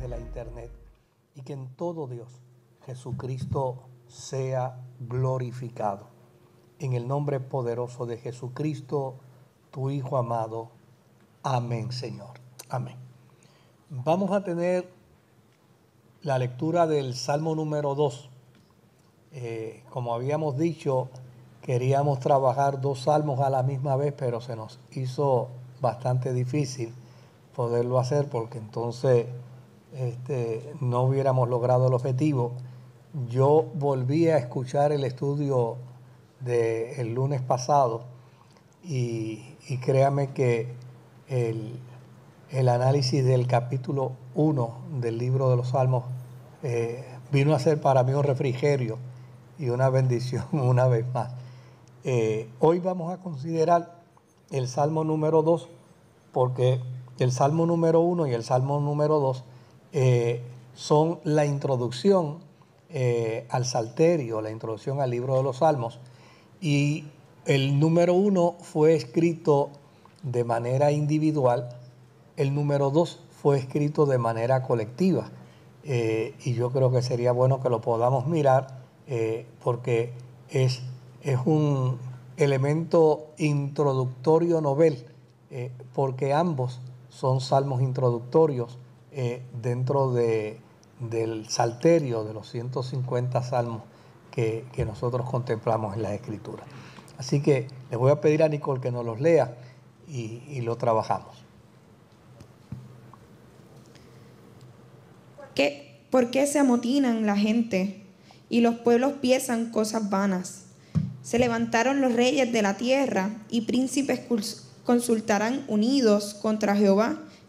de la internet y que en todo Dios Jesucristo sea glorificado. En el nombre poderoso de Jesucristo, tu Hijo amado. Amén, Señor. Amén. Vamos a tener la lectura del Salmo número 2. Eh, como habíamos dicho, queríamos trabajar dos salmos a la misma vez, pero se nos hizo bastante difícil poderlo hacer porque entonces este, no hubiéramos logrado el objetivo. Yo volví a escuchar el estudio del lunes pasado y, créame que el, análisis del capítulo 1 del libro de los Salmos eh, vino a ser para mí un refrigerio y una bendición una vez más. Eh, hoy vamos a considerar el Salmo número 2 porque el Salmo número 1 y el Salmo número 2 eh, son la introducción eh, al Salterio, la introducción al libro de los Salmos. Y el número 1 fue escrito de manera individual, el número 2 fue escrito de manera colectiva. y yo creo que sería bueno que lo podamos mirar eh, porque es, es, un elemento introductorio novel, eh, porque ambos son salmos introductorios eh, dentro de, del salterio de los 150 salmos que, nosotros contemplamos en la Escritura. Así que le voy a pedir a Nicole que nos los lea y, y lo trabajamos. ¿Qué, ¿Por qué se amotinan la gente y los pueblos piensan cosas vanas. Se levantaron los reyes de la tierra y príncipes consultarán unidos contra Jehová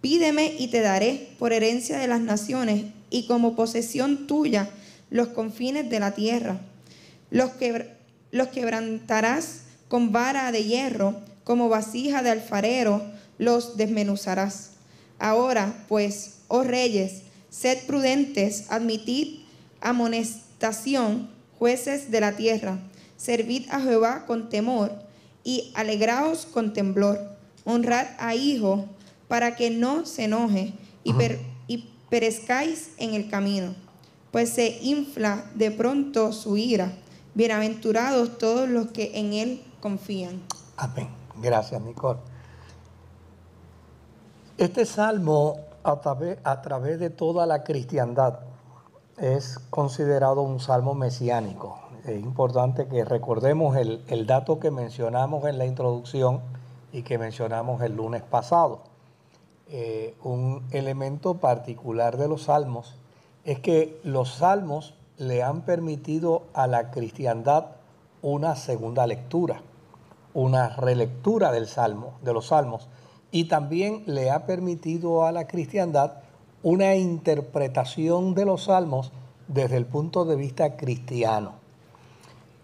Pídeme y te daré por herencia de las naciones y como posesión tuya los confines de la tierra. Los, quebrantarás con vara de hierro, como vasija de alfarero, los desmenuzarás. Ahora, pues, oh reyes, Sed prudentes, admitid amonestación, jueces de la tierra. Servid a Jehová con temor y alegraos con temblor. Honrad a hijo para que no se enoje y, y perezcáis en el camino, pues se infla de pronto su ira. Bienaventurados todos los que en él confían. Amén. Gracias, Nicole. Este salmo a través, de toda la cristiandad es considerado un salmo mesiánico. Es importante que recordemos el, dato que mencionamos en la introducción y que mencionamos el lunes pasado. Eh, un elemento particular de los salmos es que los salmos le han permitido a la cristiandad una segunda lectura, una relectura del salmo, de los salmos, y también le ha permitido a la cristiandad una interpretación de los salmos desde el punto de vista cristiano.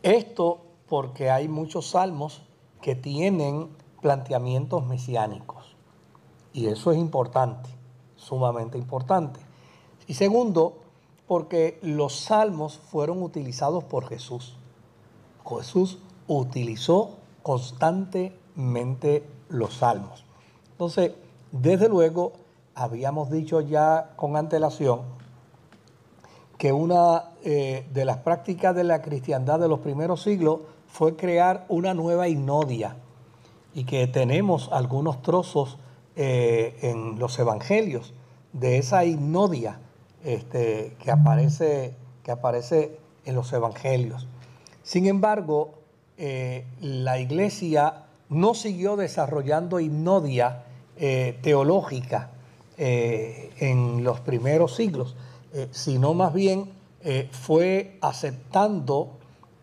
Esto porque hay muchos salmos que tienen planteamientos mesiánicos. Y eso es importante, sumamente importante. Y segundo, porque los salmos fueron utilizados por Jesús. Jesús utilizó constantemente los salmos. Entonces, desde luego, habíamos dicho ya con antelación que una eh, de las prácticas de la cristiandad de los primeros siglos fue crear una nueva hipnodia y que tenemos algunos trozos eh, en los evangelios de esa hipnodia este, que, aparece, que aparece en los evangelios. Sin embargo, eh, la iglesia no siguió desarrollando hipnodia eh, teológica en los primeros siglos, sino más bien fue aceptando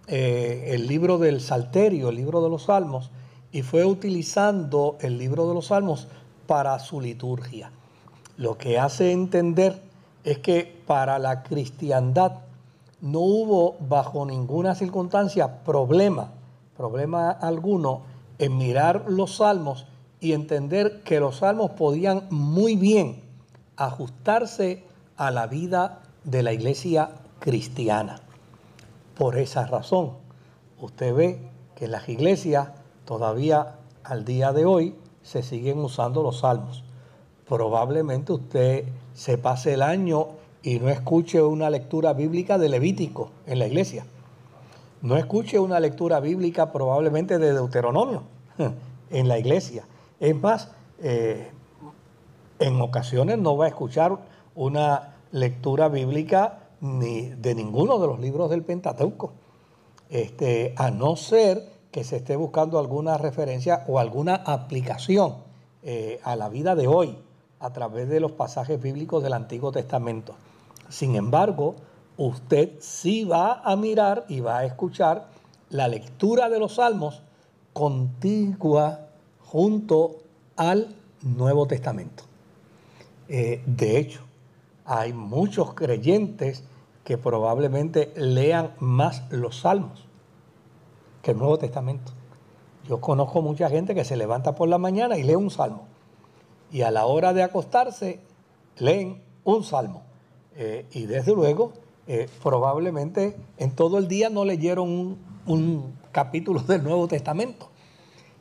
el libro del Salterio, el libro de los Salmos, y fue utilizando el libro de los Salmos para su liturgia. Lo que hace entender es que para la cristiandad no hubo bajo ninguna circunstancia problema, problema alguno en mirar los salmos y entender que los salmos podían muy bien ajustarse a la vida de la iglesia cristiana. Por esa razón, usted ve que las iglesias todavía al día de hoy se siguen usando los salmos. Probablemente usted se pase el año y no escuche una lectura bíblica de Levítico en la iglesia. No escuche una lectura bíblica probablemente de Deuteronomio en la iglesia. Es más, eh, en ocasiones no va a escuchar una lectura bíblica ni de ninguno de los libros del Pentateuco, este, a no ser que se esté buscando alguna referencia o alguna aplicación eh, a la vida de hoy a través de los pasajes bíblicos del Antiguo Testamento. Sin embargo, usted sí va a mirar y va a escuchar la lectura de los salmos contigua junto al Nuevo Testamento. Eh, de hecho, hay muchos creyentes que probablemente lean más los salmos que el Nuevo Testamento. Yo conozco mucha gente que se levanta por la mañana y lee un salmo. Y a la hora de acostarse, leen un salmo. Eh, y desde luego, eh, probablemente en todo el día no leyeron un, capítulo del Nuevo Testamento.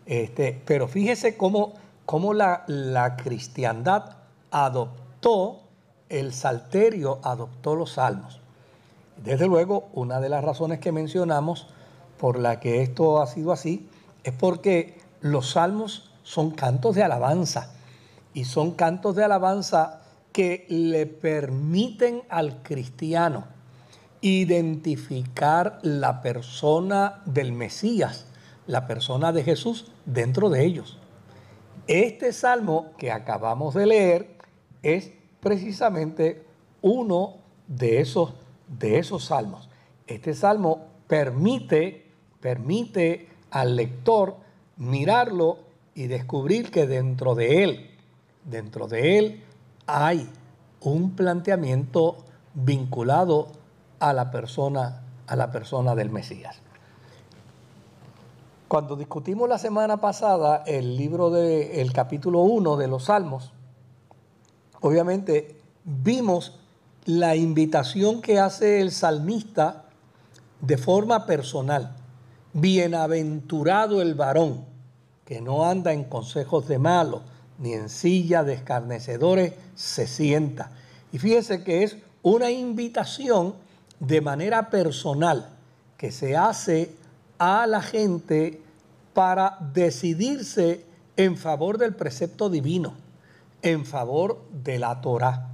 Este, pero fíjese cómo, cómo la, la cristiandad adoptó el salterio, adoptó los salmos. Desde luego, una de las razones que mencionamos por la que esto ha sido así es porque los salmos son cantos de alabanza y son cantos de alabanza que le permiten al cristiano identificar la persona del Mesías, la persona de Jesús dentro de ellos. Este salmo que acabamos de leer es precisamente uno de esos, de esos salmos. Este salmo permite permite al lector mirarlo y descubrir que dentro de él, dentro de él hay un planteamiento vinculado a la persona, a la persona del Mesías. Cuando discutimos la semana pasada el libro del el capítulo 1 de los Salmos, obviamente vimos la invitación que hace el salmista de forma personal Bienaventurado el varón que no anda en consejos de malos, ni en silla de escarnecedores se sienta. Y fíjese que es una invitación de manera personal que se hace a la gente para decidirse en favor del precepto divino, en favor de la Torah.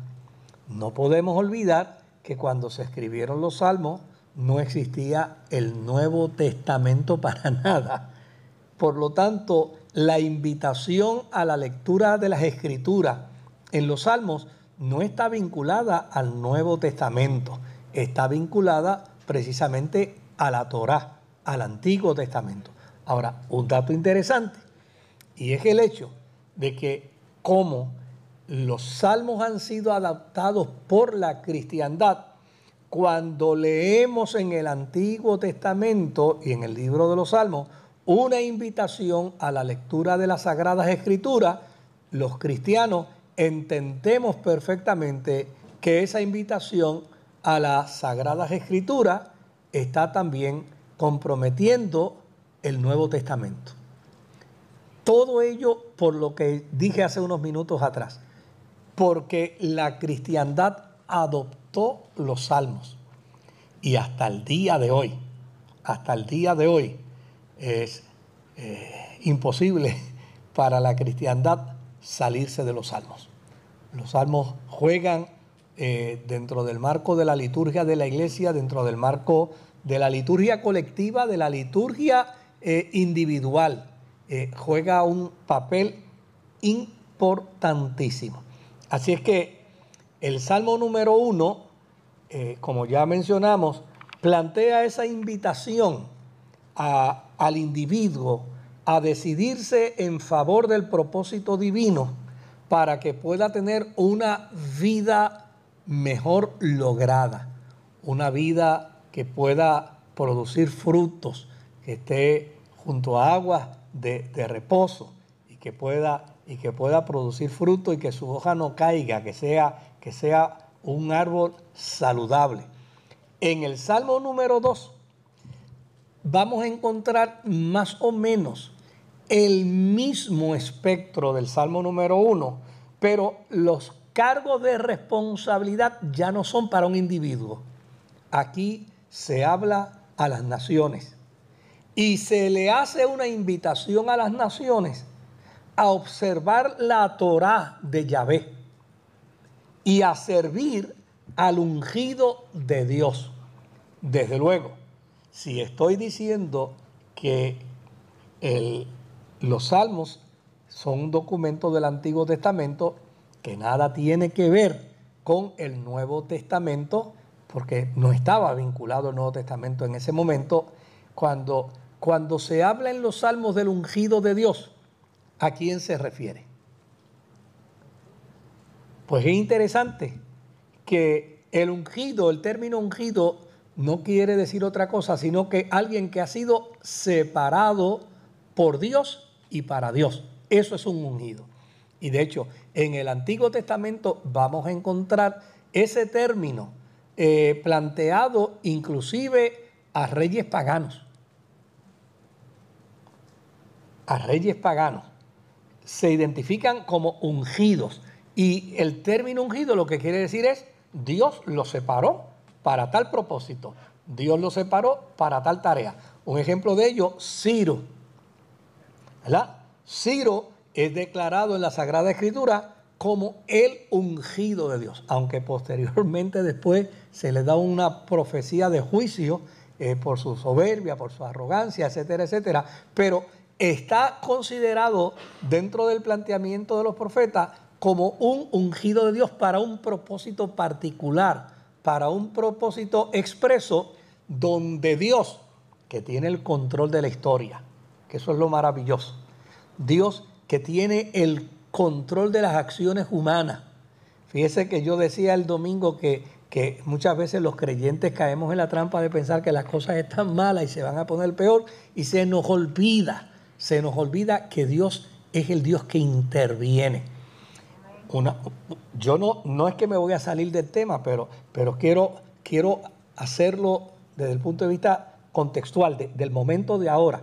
No podemos olvidar que cuando se escribieron los salmos, no existía el Nuevo Testamento para nada. Por lo tanto, la invitación a la lectura de las Escrituras en los Salmos no está vinculada al Nuevo Testamento, está vinculada precisamente a la Torá, al Antiguo Testamento. Ahora, un dato interesante, y es el hecho de que como los salmos han sido adaptados por la cristiandad, cuando leemos en el Antiguo Testamento y en el libro de los Salmos una invitación a la lectura de las Sagradas Escrituras, los cristianos entendemos perfectamente que esa invitación a las Sagradas Escrituras está también comprometiendo el Nuevo Testamento. Todo ello por lo que dije hace unos minutos atrás, porque la cristiandad adoptó los salmos. Y hasta el día de hoy, hasta el día de hoy, es eh, imposible para la cristiandad salirse de los salmos. Los salmos juegan eh, dentro del marco de la liturgia de la iglesia, dentro del marco de la liturgia colectiva, de la liturgia eh, individual. juega un papel importantísimo. Así es que el Salmo número uno, eh, como ya mencionamos, plantea esa invitación al individuo a decidirse en favor del propósito divino para que pueda tener una vida mejor lograda, una vida que pueda producir frutos, que esté junto a aguas de, reposo y que pueda y que pueda producir fruto y que su hoja no caiga, que sea, que sea un árbol saludable. En el Salmo número 2 vamos a encontrar más o menos el mismo espectro del Salmo número 1, pero los cargos de responsabilidad ya no son para un individuo. Aquí se habla a las naciones y se le hace una invitación a las naciones a observar la Torá de Yahvé y a servir al ungido de Dios. Desde luego, si estoy diciendo que los salmos son un documento del Antiguo Testamento que nada tiene que ver con el Nuevo Testamento, porque no estaba vinculado el Nuevo Testamento en ese momento, cuando, cuando se habla en los salmos del ungido de Dios, ¿a quién se refiere? Pues es interesante que el ungido, el término ungido, no quiere decir otra cosa, sino que alguien que ha sido separado por Dios y para Dios. Eso es un ungido. Y de hecho, en el Antiguo Testamento vamos a encontrar ese término eh, planteado inclusive a reyes paganos. A reyes paganos. Se identifican como ungidos. Y el término ungido lo que quiere decir es Dios los separó para tal propósito. Dios los separó para tal tarea. Un ejemplo de ello, Ciro. ¿Verdad? Ciro es declarado en la Sagrada Escritura como el ungido de Dios, aunque posteriormente después se le da una profecía de juicio eh, por su soberbia, por su arrogancia, etcétera, etcétera, pero está considerado dentro del planteamiento de los profetas como un ungido de Dios para un propósito particular, para un propósito expreso, donde Dios, que tiene el control de la historia, que eso es lo maravilloso, Dios que tiene el control de las acciones humanas. Fíjese que yo decía el domingo que, que muchas veces los creyentes caemos en la trampa de pensar que las cosas están malas y se van a poner peor y se nos olvida, se nos olvida que Dios es el Dios que interviene. Una, yo no, no es que me voy a salir del tema, pero, pero quiero, quiero hacerlo desde el punto de vista contextual, del momento de ahora.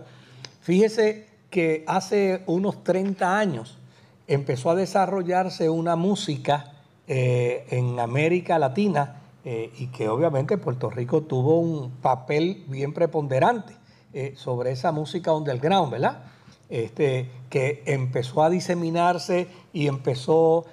Fíjese que hace unos 30 años empezó a desarrollarse una música eh, en América Latina eh, y que obviamente Puerto Rico tuvo un papel bien preponderante eh, sobre esa música underground, ¿verdad? Este, que empezó a diseminarse y empezó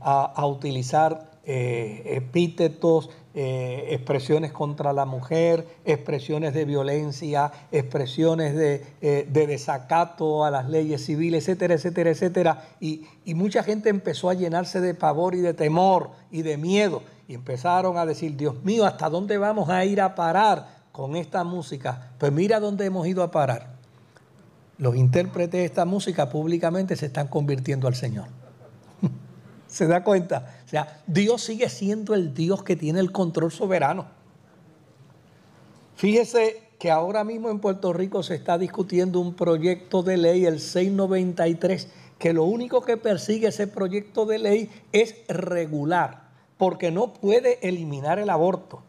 a, a, utilizar epítetos, eh, expresiones contra la mujer, expresiones de violencia, expresiones de, eh, desacato a las leyes civiles, etcétera, etcétera, etcétera. Y, mucha gente empezó a llenarse de pavor y de temor y de miedo. Y empezaron a decir, Dios mío, ¿hasta dónde vamos a ir a parar con esta música? Pues mira dónde hemos ido a parar. Los intérpretes de esta música públicamente se están convirtiendo al Señor. ¿Se da cuenta? O sea, Dios sigue siendo el Dios que tiene el control soberano. Fíjese que ahora mismo en Puerto Rico se está discutiendo un proyecto de ley, el 693, que lo único que persigue ese proyecto de ley es regular, porque no puede eliminar el aborto,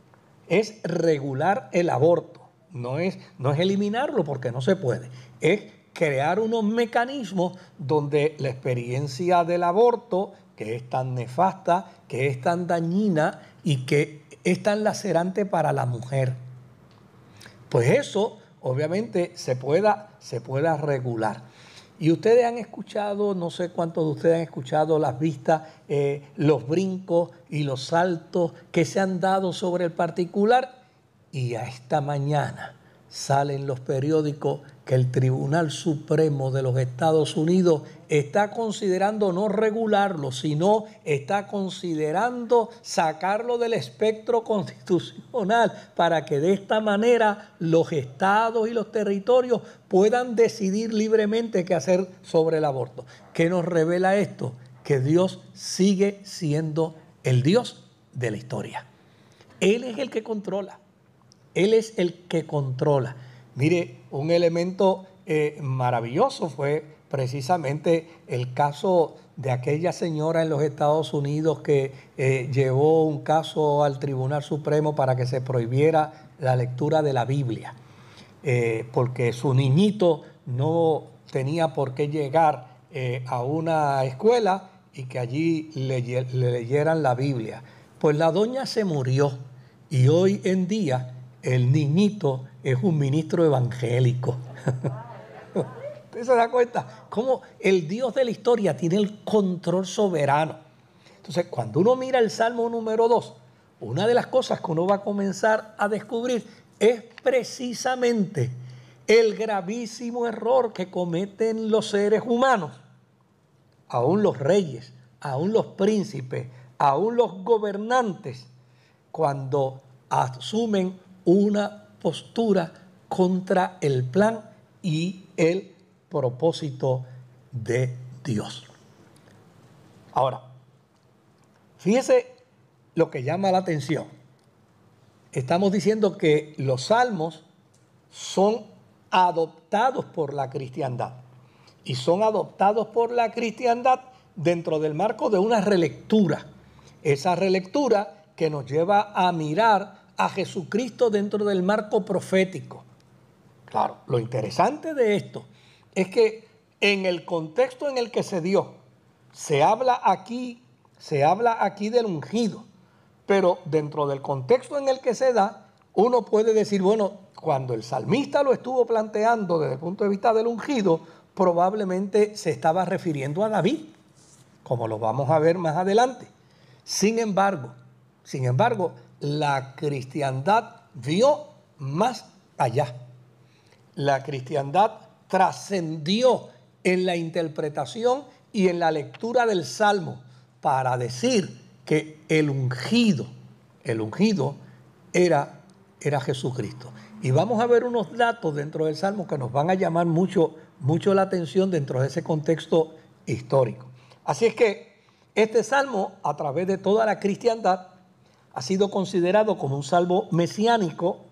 es regular el aborto, no es, no es eliminarlo porque no se puede, es crear unos mecanismos donde la experiencia del aborto que es tan nefasta, que es tan dañina y que es tan lacerante para la mujer. Pues eso obviamente se pueda, se pueda regular. Y ustedes han escuchado, no sé cuántos de ustedes han escuchado las vistas, eh, los brincos y los saltos que se han dado sobre el particular. Y a esta mañana salen los periódicos que el Tribunal Supremo de los Estados Unidos está considerando no regularlo, sino está considerando sacarlo del espectro constitucional para que de esta manera los estados y los territorios puedan decidir libremente qué hacer sobre el aborto. ¿Qué nos revela esto? Que Dios sigue siendo el Dios de la historia. Él es el que controla. Él es el que controla. Mire, un elemento eh, maravilloso fue precisamente el caso de aquella señora en los Estados Unidos que eh, llevó un caso al Tribunal Supremo para que se prohibiera la lectura de la Biblia, eh, porque su niñito no tenía por qué llegar a una escuela y que allí le, le leyeran la Biblia. Pues la doña se murió y hoy en día el niñito es un ministro evangélico. ¿Usted se da cuenta? Cómo el Dios de la historia tiene el control soberano. Entonces, cuando uno mira el Salmo número 2, una de las cosas que uno va a comenzar a descubrir es precisamente el gravísimo error que cometen los seres humanos, aún los reyes, aún los príncipes, aún los gobernantes, cuando asumen una postura contra el plan y el propósito de Dios. Ahora, fíjese lo que llama la atención. Estamos diciendo que los salmos son adoptados por la cristiandad y son adoptados por la cristiandad dentro del marco de una relectura. Esa relectura que nos lleva a mirar a Jesucristo dentro del marco profético. Claro, lo interesante de esto es que en el contexto en el que se dio, se habla aquí, se habla aquí del ungido, pero dentro del contexto en el que se da, uno puede decir, bueno, cuando el salmista lo estuvo planteando desde el punto de vista del ungido, probablemente se estaba refiriendo a David, como lo vamos a ver más adelante. Sin embargo, sin embargo, la cristiandad vio más allá. La cristiandad trascendió en la interpretación y en la lectura del Salmo para decir que el ungido, el ungido era, era Jesucristo. Y vamos a ver unos datos dentro del Salmo que nos van a llamar mucho, mucho la atención dentro de ese contexto histórico. Así es que este salmo, a través de toda la cristiandad, ha sido considerado como un salmo mesiánico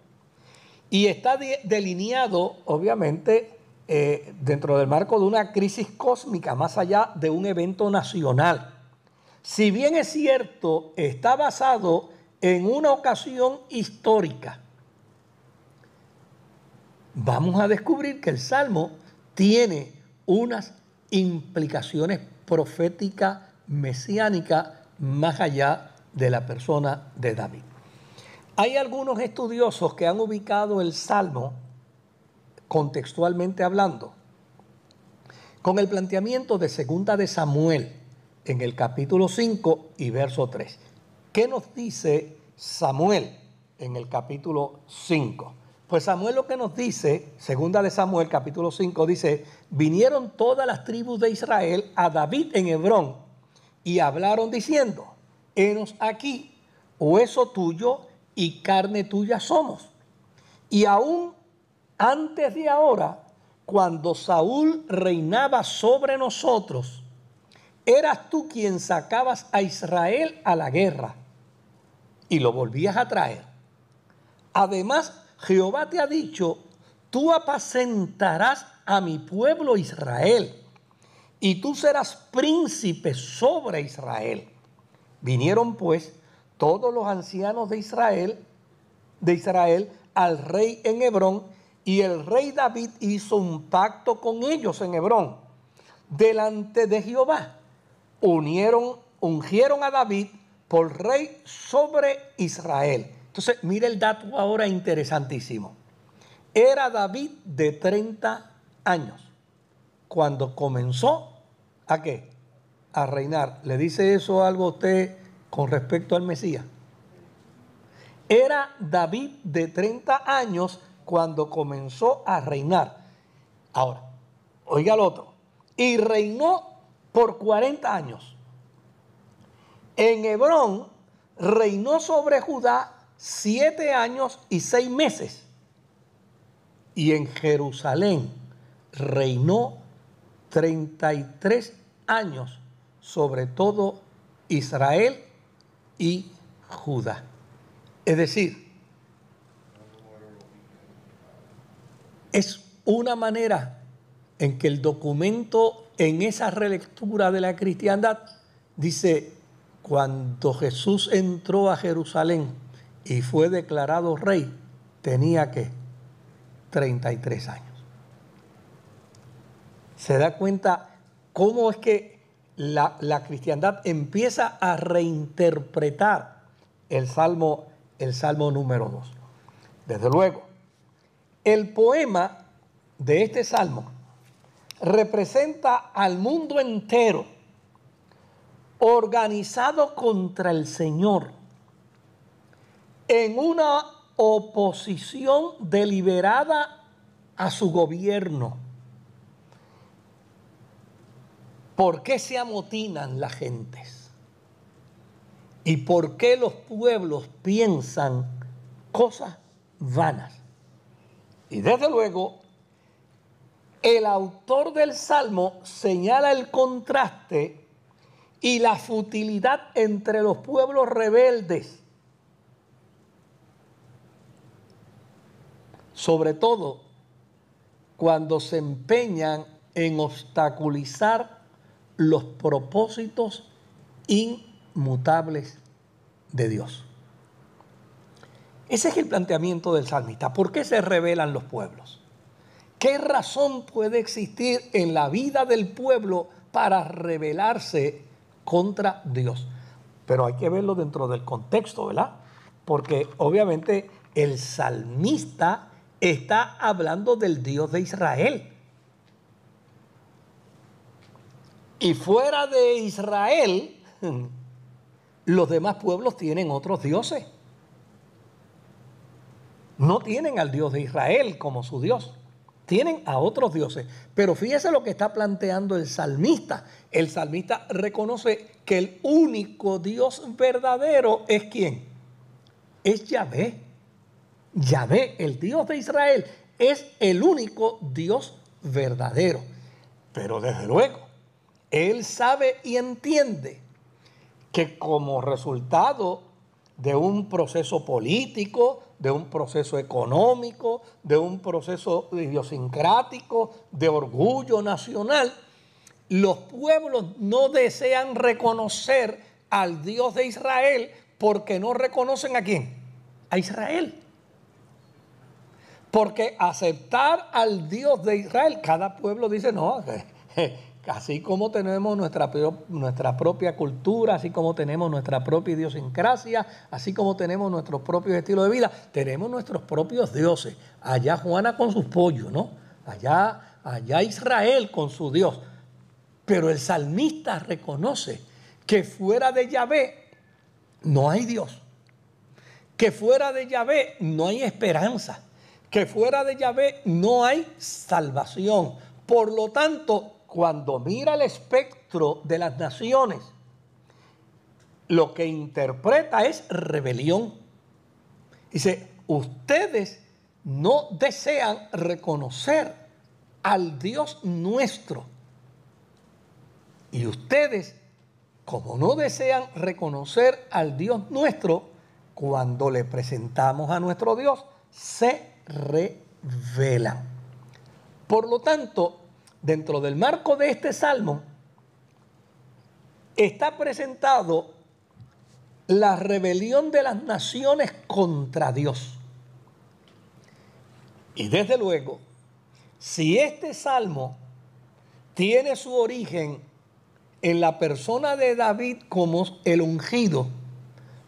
y está delineado, obviamente, eh, dentro del marco de una crisis cósmica, más allá de un evento nacional. Si bien es cierto, está basado en una ocasión histórica, vamos a descubrir que el Salmo tiene unas implicaciones proféticas, mesiánicas, más allá de la persona de David. Hay algunos estudiosos que han ubicado el Salmo contextualmente hablando, con el planteamiento de segunda de Samuel en el capítulo 5 y verso 3. ¿Qué nos dice Samuel en el capítulo 5? Pues Samuel lo que nos dice, segunda de Samuel capítulo 5, dice, vinieron todas las tribus de Israel a David en Hebrón y hablaron diciendo, henos aquí, hueso tuyo y carne tuya somos. Y aún antes de ahora, cuando Saúl reinaba sobre nosotros, eras tú quien sacabas a Israel a la guerra y lo volvías a traer. Además, Jehová te ha dicho, tú apacentarás a mi pueblo Israel y tú serás príncipe sobre Israel. Vinieron pues todos los ancianos de Israel, de Israel, al rey en Hebrón y el rey David hizo un pacto con ellos en Hebrón, delante de Jehová. Unieron, ungieron a David por rey sobre Israel. Entonces, mire el dato ahora interesantísimo. Era David de 30 años cuando comenzó a qué? A reinar. ¿Le dice eso algo a usted con respecto al Mesías? Era David de 30 años cuando comenzó a reinar. Ahora, oiga el otro. Y reinó por 40 años. En Hebrón reinó sobre Judá siete años y seis meses. Y en Jerusalén reinó 33 años sobre todo Israel y Judá. Es decir, es una manera en que el documento en esa relectura de la cristiandad dice, cuando Jesús entró a Jerusalén y fue declarado rey, tenía que 33 años. Se da cuenta cómo es que la, la, cristiandad empieza a reinterpretar el salmo, el salmo número 2. Desde luego, el poema de este salmo representa al mundo entero organizado contra el Señor en una oposición deliberada a su gobierno. ¿Por qué se amotinan las gentes? ¿Y por qué los pueblos piensan cosas vanas? Y desde luego, el autor del Salmo señala el contraste y la futilidad entre los pueblos rebeldes. Sobre todo cuando se empeñan en obstaculizar los propósitos inmutables de Dios. Ese es el planteamiento del salmista. ¿Por qué se rebelan los pueblos? ¿Qué razón puede existir en la vida del pueblo para rebelarse contra Dios. Pero hay que verlo dentro del contexto, ¿verdad? Porque obviamente el salmista está hablando del Dios de Israel. Y fuera de Israel, los demás pueblos tienen otros dioses. No tienen al Dios de Israel como su Dios tienen a otros dioses. Pero fíjese lo que está planteando el salmista. El salmista reconoce que el único Dios verdadero es quién? Es Yahvé. Yahvé, el Dios de Israel, es el único Dios verdadero. Pero desde luego, él sabe y entiende que como resultado de un proceso político, de un proceso económico, de un proceso idiosincrático, de orgullo nacional, los pueblos no desean reconocer al Dios de Israel porque no reconocen a quién? A Israel. Porque aceptar al Dios de Israel, cada pueblo dice, no, Así como tenemos nuestra, nuestra propia cultura, así como tenemos nuestra propia idiosincrasia, así como tenemos nuestros propios estilos de vida, tenemos nuestros propios dioses. Allá Juana con sus pollos, ¿no? Allá, allá Israel con su Dios. Pero el salmista reconoce que fuera de Yahvé no hay Dios. Que fuera de Yahvé no hay esperanza. Que fuera de Yahvé no hay salvación. Por lo tanto, cuando mira el espectro de las naciones, lo que interpreta es rebelión. Dice, ustedes no desean reconocer al Dios nuestro. Y ustedes, como no desean reconocer al Dios nuestro, cuando le presentamos a nuestro Dios, se revelan. Por lo tanto, dentro del marco de este salmo, está presentado la rebelión de las naciones contra Dios. Y desde luego, si este salmo tiene su origen en la persona de David como el ungido,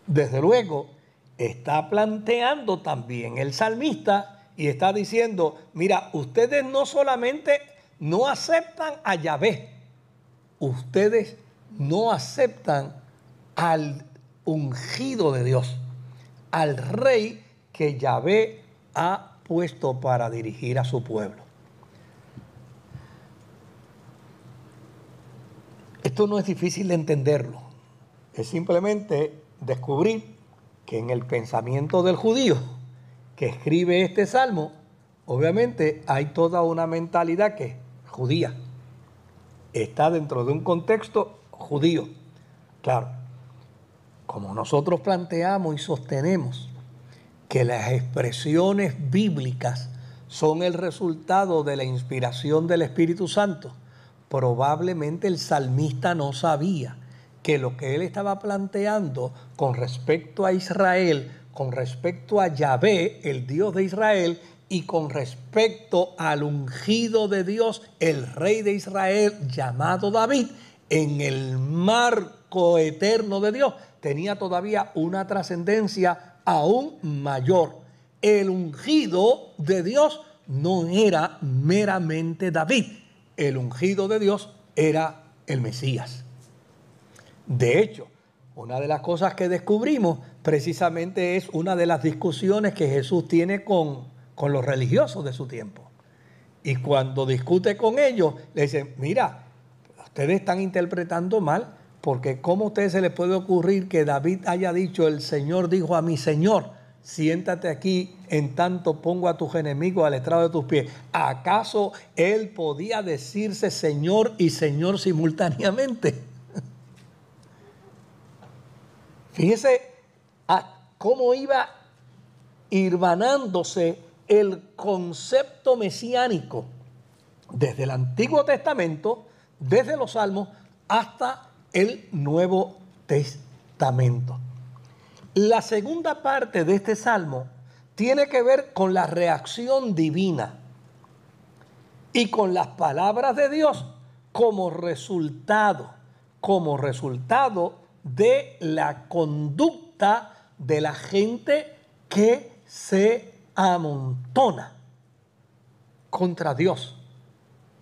desde luego está planteando también el salmista y está diciendo, mira, ustedes no solamente no aceptan a Yahvé. Ustedes no aceptan al ungido de Dios, al rey que Yahvé ha puesto para dirigir a su pueblo. Esto no es difícil de entenderlo. Es simplemente descubrir que en el pensamiento del judío que escribe este salmo, obviamente hay toda una mentalidad que judía. Está dentro de un contexto judío. Claro, como nosotros planteamos y sostenemos que las expresiones bíblicas son el resultado de la inspiración del Espíritu Santo, probablemente el salmista no sabía que lo que él estaba planteando con respecto a Israel, con respecto a Yahvé, el Dios de Israel, y con respecto al ungido de Dios, el rey de Israel llamado David, en el marco eterno de Dios, tenía todavía una trascendencia aún mayor. El ungido de Dios no era meramente David, el ungido de Dios era el Mesías. De hecho, una de las cosas que descubrimos precisamente es una de las discusiones que Jesús tiene con, con los religiosos de su tiempo. Y cuando discute con ellos, le dicen, mira, ustedes están interpretando mal, porque ¿cómo a ustedes se les puede ocurrir que David haya dicho, el Señor dijo a mi Señor, siéntate aquí en tanto pongo a tus enemigos al estrado de tus pies? ¿Acaso él podía decirse Señor y Señor simultáneamente? Fíjese cómo iba irvanándose el concepto mesiánico desde el Antiguo Testamento, desde los Salmos, hasta el Nuevo Testamento. La segunda parte de este salmo tiene que ver con la reacción divina y con las palabras de Dios como resultado, como resultado de la conducta de la gente que se amontona contra Dios,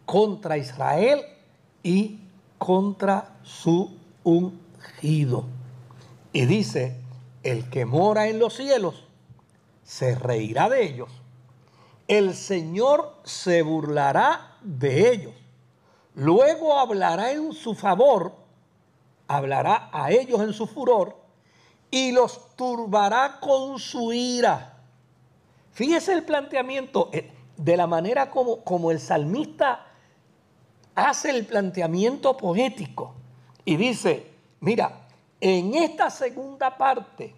contra Israel y contra su ungido. Y dice, el que mora en los cielos se reirá de ellos. El Señor se burlará de ellos. Luego hablará en su favor hablará a ellos en su furor y los turbará con su ira. Fíjese el planteamiento eh, de la manera como, como el salmista hace el planteamiento poético y dice, mira, en esta segunda parte,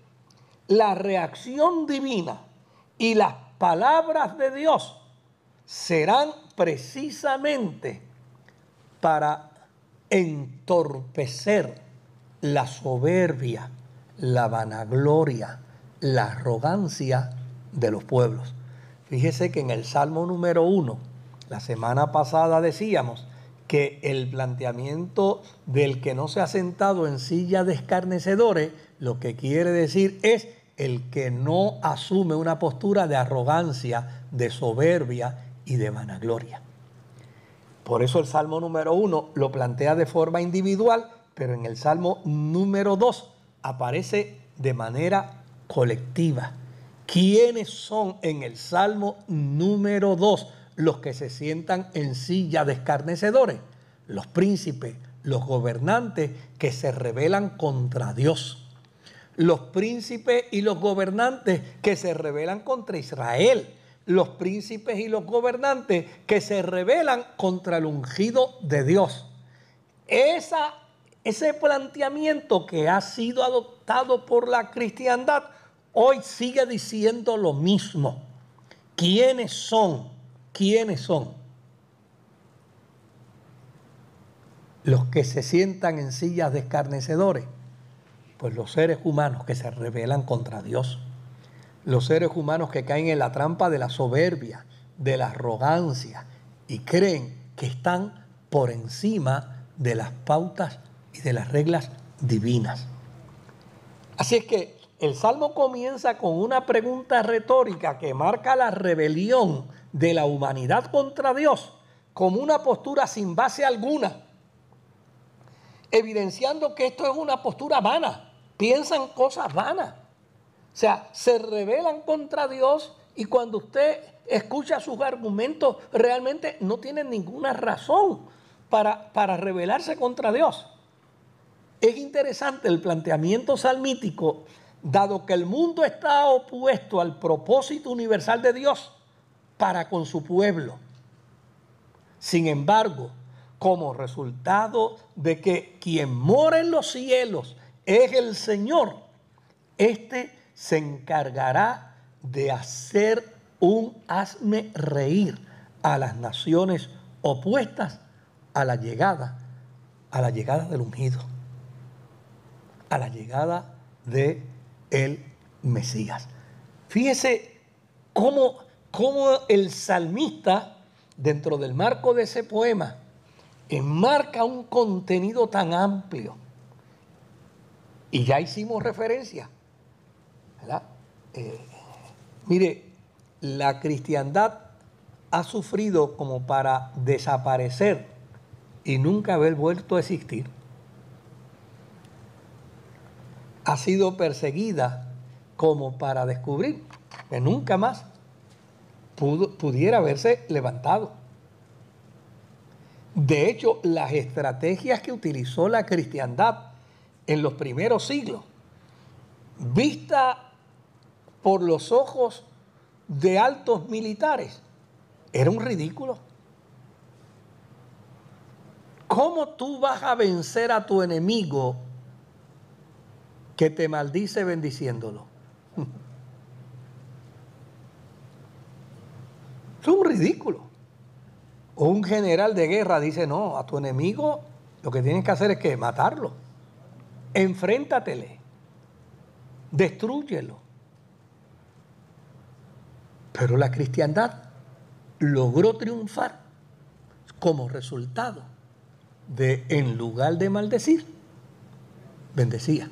la reacción divina y las palabras de Dios serán precisamente para entorpecer la soberbia, la vanagloria, la arrogancia de los pueblos. Fíjese que en el Salmo número uno, la semana pasada decíamos que el planteamiento del que no se ha sentado en silla de escarnecedores, lo que quiere decir es el que no asume una postura de arrogancia, de soberbia y de vanagloria. Por eso el Salmo número uno lo plantea de forma individual, pero en el Salmo número dos aparece de manera colectiva. ¿Quiénes son en el Salmo número dos los que se sientan en silla de escarnecedores? Los príncipes, los gobernantes que se rebelan contra Dios. Los príncipes y los gobernantes que se rebelan contra Israel los príncipes y los gobernantes que se rebelan contra el ungido de Dios. Esa, ese planteamiento que ha sido adoptado por la cristiandad hoy sigue diciendo lo mismo. ¿Quiénes son? ¿Quiénes son? Los que se sientan en sillas de escarnecedores, pues los seres humanos que se rebelan contra Dios los seres humanos que caen en la trampa de la soberbia, de la arrogancia y creen que están por encima de las pautas y de las reglas divinas. Así es que el Salmo comienza con una pregunta retórica que marca la rebelión de la humanidad contra Dios como una postura sin base alguna, evidenciando que esto es una postura vana, piensan cosas vanas. O sea, se rebelan contra Dios y cuando usted escucha sus argumentos, realmente no tienen ninguna razón para, para rebelarse contra Dios. Es interesante el planteamiento salmítico, dado que el mundo está opuesto al propósito universal de Dios para con su pueblo. Sin embargo, como resultado de que quien mora en los cielos es el Señor, Este se encargará de hacer un hazme reír a las naciones opuestas a la llegada, a la llegada del ungido, a la llegada de el Mesías. Fíjese cómo, cómo el salmista, dentro del marco de ese poema, enmarca un contenido tan amplio. Y ya hicimos referencia. Eh, mire, la cristiandad ha sufrido como para desaparecer y nunca haber vuelto a existir. Ha sido perseguida como para descubrir que nunca más pudiera haberse levantado. De hecho, las estrategias que utilizó la cristiandad en los primeros siglos, vista por los ojos de altos militares, era un ridículo. ¿Cómo tú vas a vencer a tu enemigo que te maldice bendiciéndolo? Es un ridículo. Un general de guerra dice, no, a tu enemigo lo que tienes que hacer es que matarlo. Enfréntatele. Destrúyelo. Pero la cristiandad logró triunfar como resultado de, en lugar de maldecir, bendecía.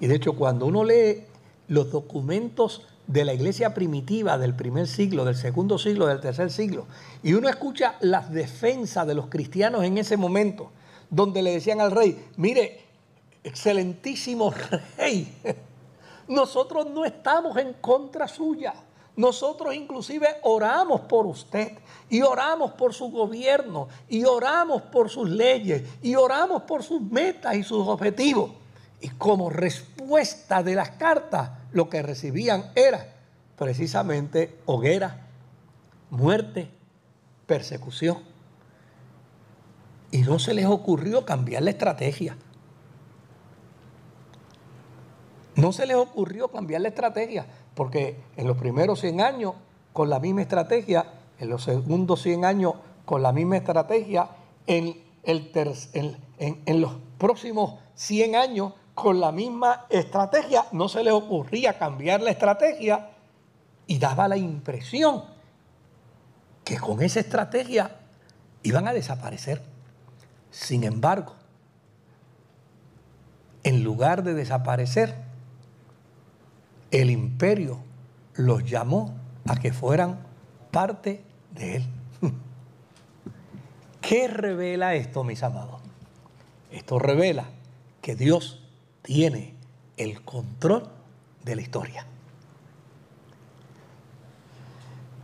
Y de hecho, cuando uno lee los documentos de la iglesia primitiva del primer siglo, del segundo siglo, del tercer siglo, y uno escucha las defensas de los cristianos en ese momento, donde le decían al rey, mire, excelentísimo rey, nosotros no estamos en contra suya. Nosotros inclusive oramos por usted y oramos por su gobierno y oramos por sus leyes y oramos por sus metas y sus objetivos. Y como respuesta de las cartas, lo que recibían era precisamente hoguera, muerte, persecución. Y no se les ocurrió cambiar la estrategia. No se les ocurrió cambiar la estrategia, porque en los primeros 100 años con la misma estrategia, en los segundos 100 años con la misma estrategia, en, los próximos 100 años con la misma estrategia, no se les ocurría cambiar la estrategia y daba la impresión que con esa estrategia iban a desaparecer. Sin embargo, en lugar de desaparecer, el imperio los llamó a que fueran parte de él. ¿Qué revela esto, mis amados? Esto revela que Dios tiene el control de la historia.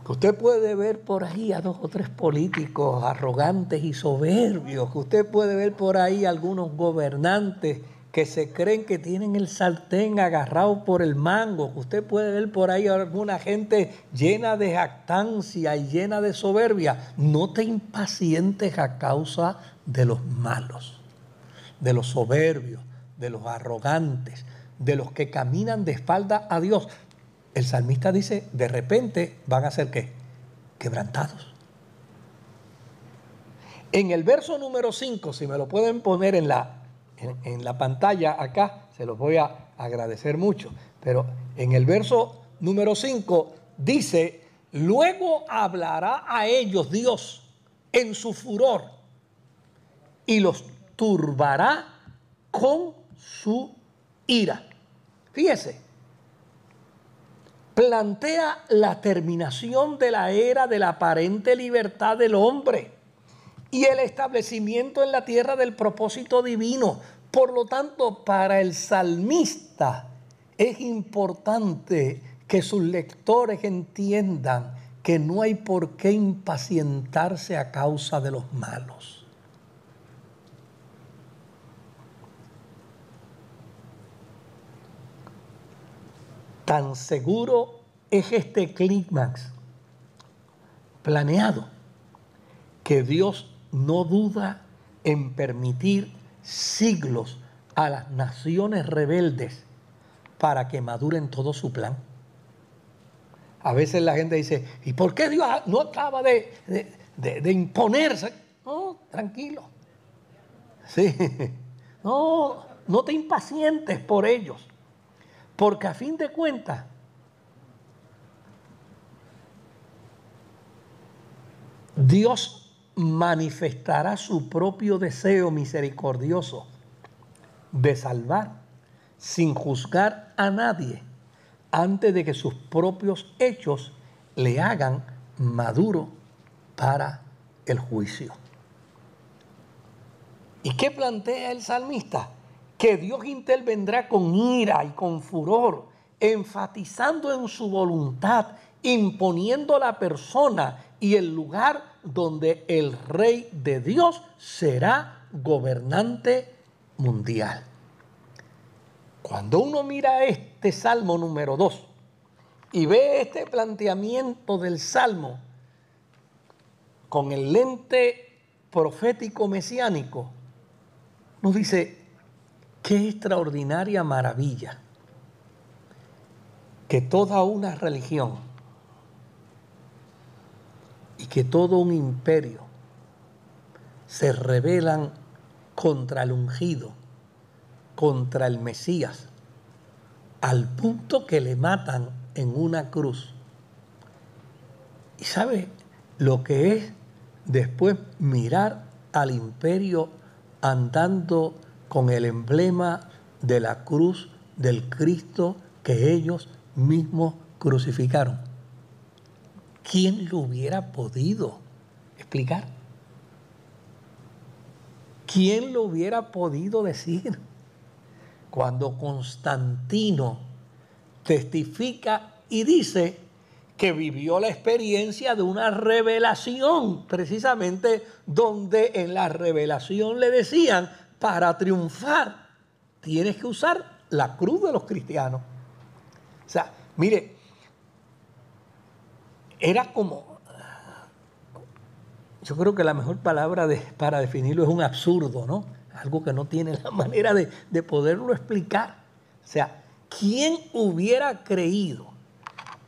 Usted puede ver por ahí a dos o tres políticos arrogantes y soberbios, que usted puede ver por ahí algunos gobernantes que se creen que tienen el sartén agarrado por el mango, usted puede ver por ahí alguna gente llena de jactancia y llena de soberbia. No te impacientes a causa de los malos, de los soberbios, de los arrogantes, de los que caminan de espalda a Dios. El salmista dice, de repente van a ser qué? Quebrantados. En el verso número 5, si me lo pueden poner en la, en, la pantalla acá, se los voy a agradecer mucho. Pero en el verso número 5 dice, luego hablará a ellos Dios en su furor y los turbará con su ira. Fíjese, plantea la terminación de la era de la aparente libertad del hombre y el establecimiento en la tierra del propósito divino. Por lo tanto, para el salmista es importante que sus lectores entiendan que no hay por qué impacientarse a causa de los malos. Tan seguro es este clímax planeado que Dios no duda en permitir siglos a las naciones rebeldes para que maduren todo su plan. A veces la gente dice, ¿y por qué Dios no acaba de, de imponerse? No, tranquilo. Sí. No, no te impacientes por ellos. Porque a fin de cuentas, Dios manifestará su propio deseo misericordioso de salvar sin juzgar a nadie antes de que sus propios hechos le hagan maduro para el juicio. ¿Y qué plantea el salmista? Que Dios intervendrá con ira y con furor, enfatizando en su voluntad, imponiendo la persona y el lugar donde el rey de Dios será gobernante mundial. Cuando uno mira este Salmo número 2 y ve este planteamiento del Salmo con el lente profético mesiánico, nos dice, qué extraordinaria maravilla que toda una religión y que todo un imperio se rebelan contra el ungido, contra el Mesías, al punto que le matan en una cruz. ¿Y sabe lo que es después mirar al imperio andando con el emblema de la cruz del Cristo que ellos mismos crucificaron? ¿Quién lo hubiera podido explicar? ¿Quién lo hubiera podido decir? Cuando Constantino testifica y dice que vivió la experiencia de una revelación, precisamente donde en la revelación le decían, para triunfar tienes que usar la cruz de los cristianos. O sea, mire, era como, yo creo que la mejor palabra para definirlo es un absurdo, ¿no? Algo que no tiene la manera de, de poderlo explicar. O sea, ¿quién hubiera creído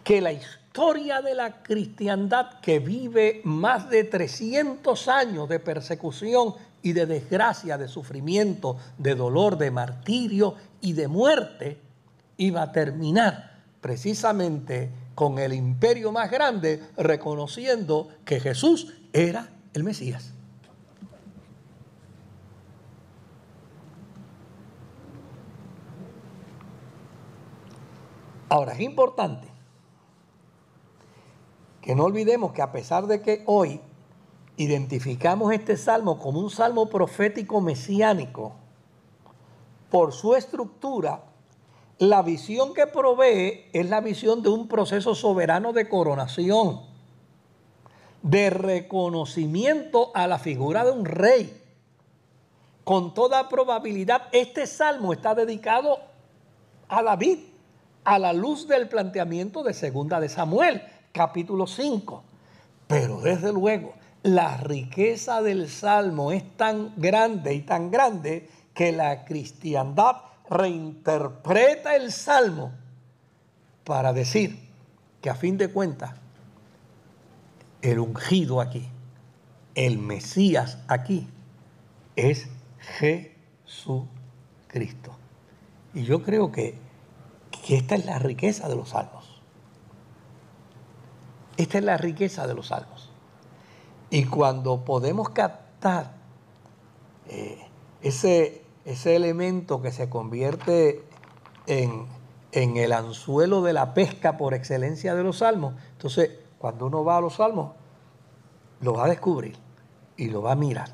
que la historia de la cristiandad que vive más de 300 años de persecución y de desgracia, de sufrimiento, de dolor, de martirio y de muerte, iba a terminar precisamente con el imperio más grande, reconociendo que Jesús era el Mesías. Ahora, es importante que no olvidemos que a pesar de que hoy identificamos este salmo como un salmo profético mesiánico, por su estructura la visión que provee es la visión de un proceso soberano de coronación, de reconocimiento a la figura de un rey. Con toda probabilidad, este salmo está dedicado a David, a la luz del planteamiento de Segunda de Samuel, capítulo 5. Pero desde luego, la riqueza del salmo es tan grande y tan grande que la cristiandad reinterpreta el Salmo para decir que a fin de cuentas el ungido aquí, el Mesías aquí, es Jesucristo. Y yo creo que, que esta es la riqueza de los salmos. Esta es la riqueza de los salmos. Y cuando podemos captar eh, ese ese elemento que se convierte en, el anzuelo de la pesca por excelencia de los salmos. Entonces, cuando uno va a los salmos, lo va a descubrir y lo va a mirar.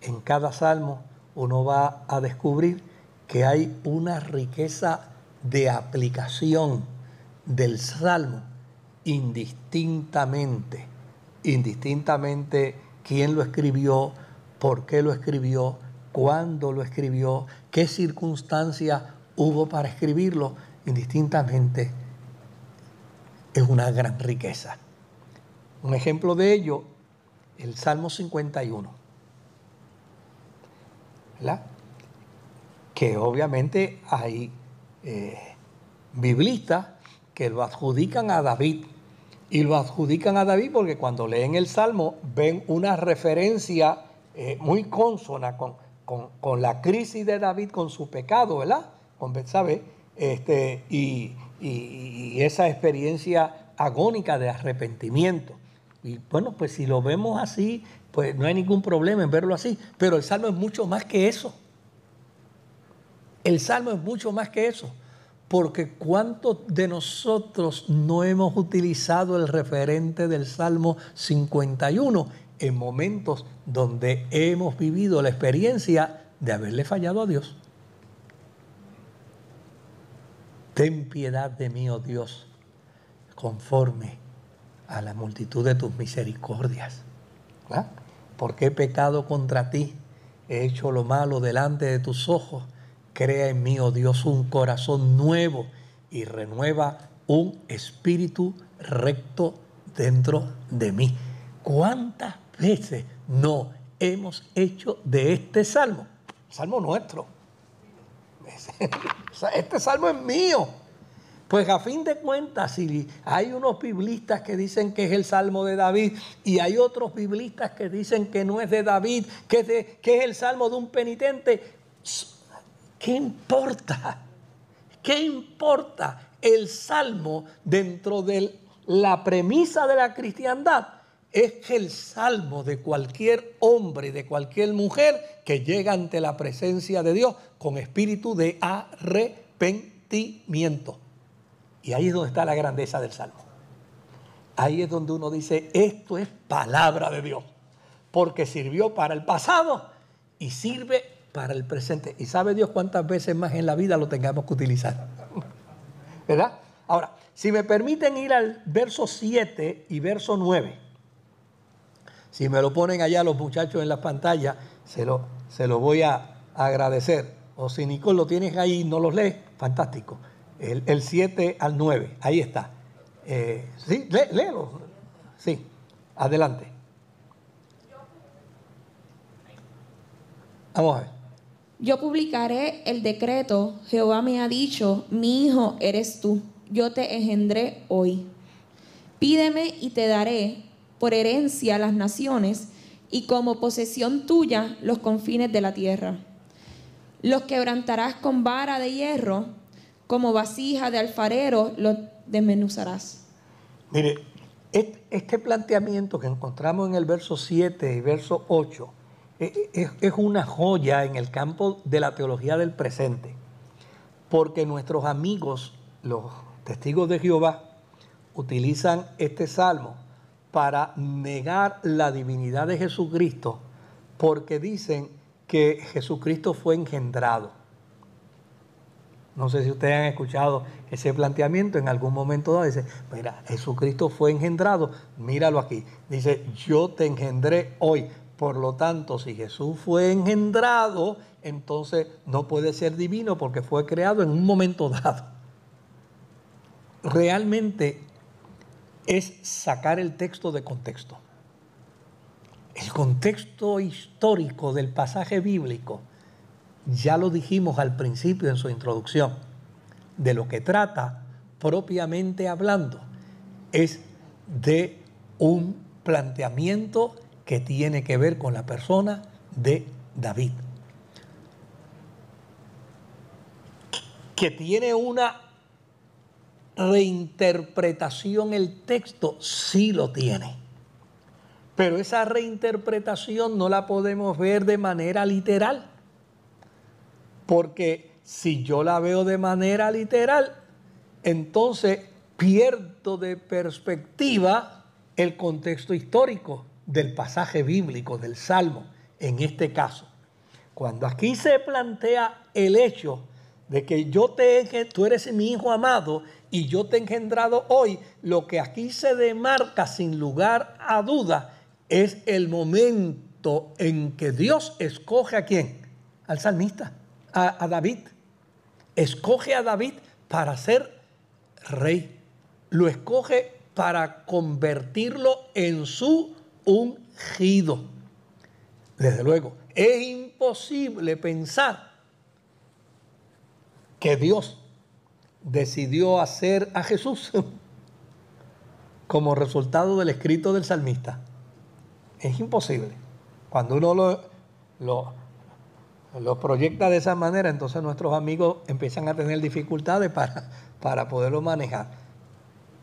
En cada salmo uno va a descubrir que hay una riqueza de aplicación del salmo indistintamente, indistintamente quién lo escribió, por qué lo escribió, cuándo lo escribió, qué circunstancias hubo para escribirlo, indistintamente, es una gran riqueza. Un ejemplo de ello, el Salmo 51, ¿verdad? que obviamente hay eh, biblistas que lo adjudican a David. Y lo adjudican a David porque cuando leen el Salmo ven una referencia eh, muy consona con, con, la crisis de David con su pecado, ¿verdad? Con Betsabe, este, y, y, esa experiencia agónica de arrepentimiento. Y bueno, pues si lo vemos así, pues no hay ningún problema en verlo así. Pero el Salmo es mucho más que eso. El Salmo es mucho más que eso. Porque ¿cuántos de nosotros no hemos utilizado el referente del Salmo 51 en momentos donde hemos vivido la experiencia de haberle fallado a Dios? Ten piedad de mí, oh Dios, conforme a la multitud de tus misericordias. Porque he pecado contra ti, he hecho lo malo delante de tus ojos Crea en mí, oh Dios, un corazón nuevo y renueva un espíritu recto dentro de mí. ¿Cuántas veces no hemos hecho de este salmo? Salmo nuestro. Este salmo es mío. Pues a fin de cuentas, si hay unos biblistas que dicen que es el salmo de David y hay otros biblistas que dicen que no es de David, que es, que es el salmo de un penitente, ¿Qué importa? ¿Qué importa el salmo dentro de la premisa de la cristiandad? Es el salmo de cualquier hombre, de cualquier mujer que llega ante la presencia de Dios con espíritu de arrepentimiento. Y ahí es donde está la grandeza del salmo. Ahí es donde uno dice, esto es palabra de Dios, porque sirvió para el pasado y sirve para el presente. Y sabe Dios cuántas veces más en la vida lo tengamos que utilizar. ¿Verdad? Ahora, si me permiten ir al verso 7 y verso 9, si me lo ponen allá los muchachos en la pantalla, se lo, se lo voy a agradecer. O si Nicole lo tienes ahí y no los lees, fantástico. El, 7 al 9, ahí está. Eh, sí, léelo. Sí, adelante. Vamos a ver. Yo publicaré el decreto, Jehová me ha dicho, mi hijo eres tú, yo te engendré hoy. Pídeme y te daré por herencia las naciones y como posesión tuya los confines de la tierra. Los quebrantarás con vara de hierro, como vasija de alfarero los desmenuzarás. Mire, este planteamiento que encontramos en el verso 7 y verso 8, es, una joya en el campo de la teología del presente, porque nuestros amigos, los testigos de Jehová, utilizan este salmo para negar la divinidad de Jesucristo, porque dicen que Jesucristo fue engendrado. No sé si ustedes han escuchado ese planteamiento en algún momento dado. Dice, mira, Jesucristo fue engendrado, míralo aquí. Dice, yo te engendré hoy. Por lo tanto, si Jesús fue engendrado, entonces no puede ser divino porque fue creado en un momento dado. Realmente es sacar el texto de contexto. El contexto histórico del pasaje bíblico, ya lo dijimos al principio en su introducción, de lo que trata propiamente hablando, es de un planteamiento que tiene que ver con la persona de David. Que tiene una reinterpretación el texto, sí lo tiene. Pero esa reinterpretación no la podemos ver de manera literal. Porque si yo la veo de manera literal, entonces pierdo de perspectiva el contexto histórico del pasaje bíblico, del Salmo, en este caso. Cuando aquí se plantea el hecho de que yo te, tú eres mi hijo amado y yo te he engendrado hoy, lo que aquí se demarca sin lugar a duda es el momento en que Dios escoge a quién? Al salmista, a, a David. Escoge a David para ser rey. Lo escoge para convertirlo en su ungido. Desde luego, es imposible pensar que Dios decidió hacer a Jesús como resultado del escrito del salmista? Es imposible. Cuando uno lo, lo, lo proyecta de esa manera, entonces nuestros amigos empiezan a tener dificultades para, para poderlo manejar.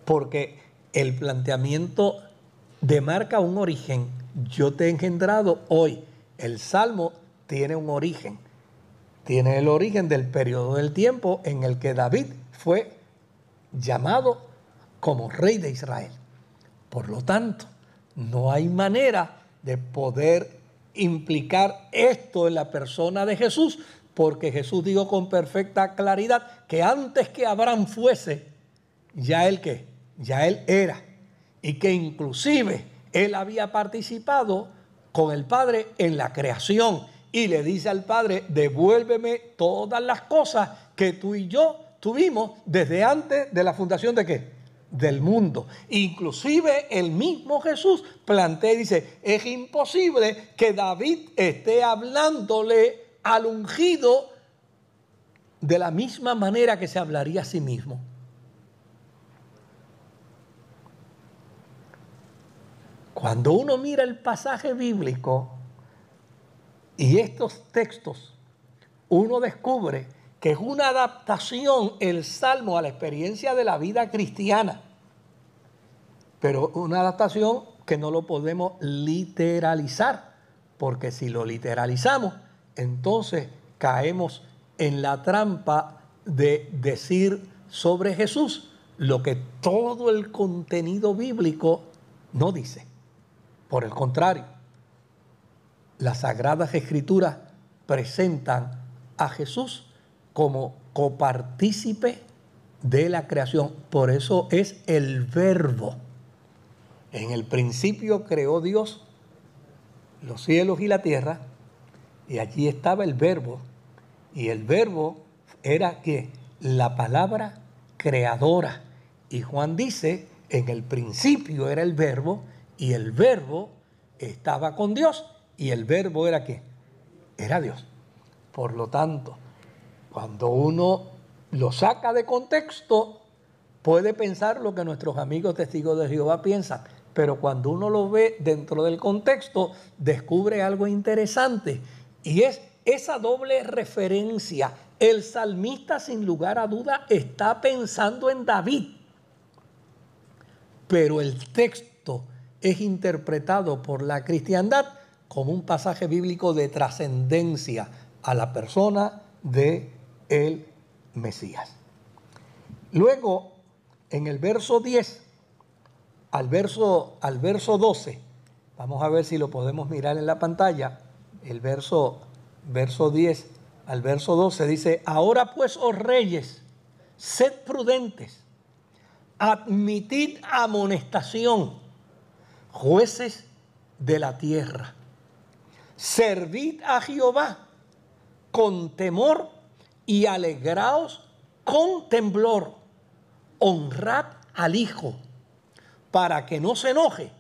Porque el planteamiento demarca un origen. Yo te he engendrado hoy. El salmo tiene un origen. Tiene el origen del periodo del tiempo en el que David fue llamado como rey de Israel. Por lo tanto, no hay manera de poder implicar esto en la persona de Jesús, porque Jesús dijo con perfecta claridad que antes que Abraham fuese, ya él que, ya él era, y que inclusive él había participado con el Padre en la creación y le dice al Padre, devuélveme todas las cosas que tú y yo tuvimos desde antes de la fundación de qué? Del mundo. Inclusive el mismo Jesús plantea y dice, es imposible que David esté hablándole al ungido de la misma manera que se hablaría a sí mismo. Cuando uno mira el pasaje bíblico y estos textos, uno descubre que es una adaptación el salmo a la experiencia de la vida cristiana, pero una adaptación que no lo podemos literalizar, porque si lo literalizamos, entonces caemos en la trampa de decir sobre Jesús lo que todo el contenido bíblico no dice. Por el contrario, las sagradas escrituras presentan a Jesús como copartícipe de la creación. Por eso es el verbo. En el principio creó Dios los cielos y la tierra, y allí estaba el verbo. Y el verbo era que la palabra creadora. Y Juan dice, en el principio era el verbo, y el verbo estaba con Dios y el verbo era qué? Era Dios. Por lo tanto, cuando uno lo saca de contexto, puede pensar lo que nuestros amigos testigos de Jehová piensan, pero cuando uno lo ve dentro del contexto, descubre algo interesante y es esa doble referencia. El salmista sin lugar a duda está pensando en David, pero el texto es interpretado por la cristiandad como un pasaje bíblico de trascendencia a la persona de el Mesías. Luego, en el verso 10 al verso, al verso 12, vamos a ver si lo podemos mirar en la pantalla, el verso, verso 10 al verso 12 dice, ahora pues, oh reyes, sed prudentes, admitid amonestación jueces de la tierra. Servid a Jehová con temor y alegraos con temblor. Honrad al Hijo para que no se enoje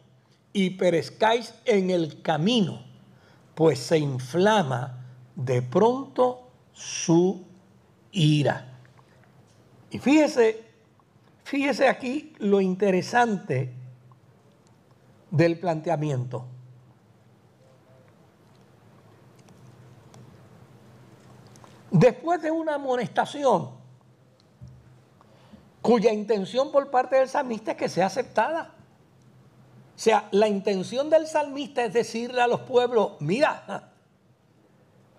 y perezcáis en el camino, pues se inflama de pronto su ira. Y fíjese, fíjese aquí lo interesante del planteamiento. Después de una amonestación, cuya intención por parte del salmista es que sea aceptada. O sea, la intención del salmista es decirle a los pueblos, mira,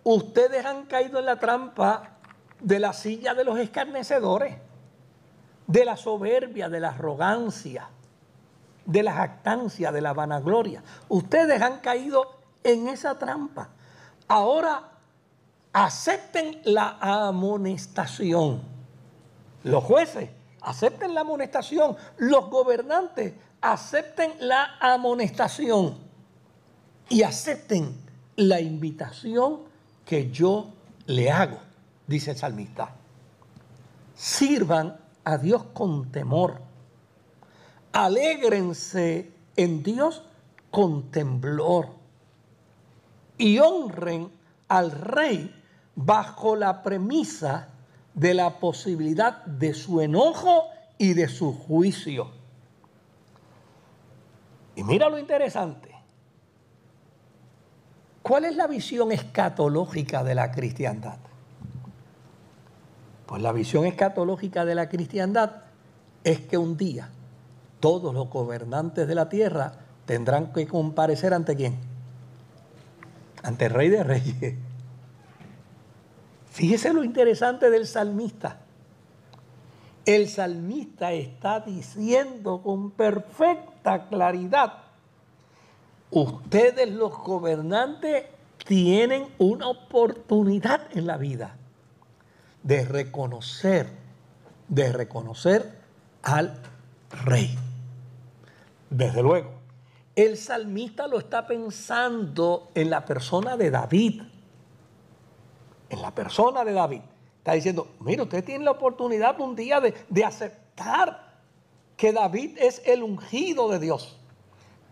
ustedes han caído en la trampa de la silla de los escarnecedores, de la soberbia, de la arrogancia de la jactancia, de la vanagloria. Ustedes han caído en esa trampa. Ahora acepten la amonestación. Los jueces acepten la amonestación. Los gobernantes acepten la amonestación. Y acepten la invitación que yo le hago, dice el salmista. Sirvan a Dios con temor alégrense en Dios con temblor y honren al rey bajo la premisa de la posibilidad de su enojo y de su juicio. Y mira lo interesante. ¿Cuál es la visión escatológica de la cristiandad? Pues la visión escatológica de la cristiandad es que un día todos los gobernantes de la tierra tendrán que comparecer ante quién? Ante el rey de reyes. Fíjese lo interesante del salmista. El salmista está diciendo con perfecta claridad, ustedes los gobernantes tienen una oportunidad en la vida de reconocer, de reconocer al rey. Desde luego, el salmista lo está pensando en la persona de David. En la persona de David. Está diciendo, mire, usted tiene la oportunidad un día de, de aceptar que David es el ungido de Dios.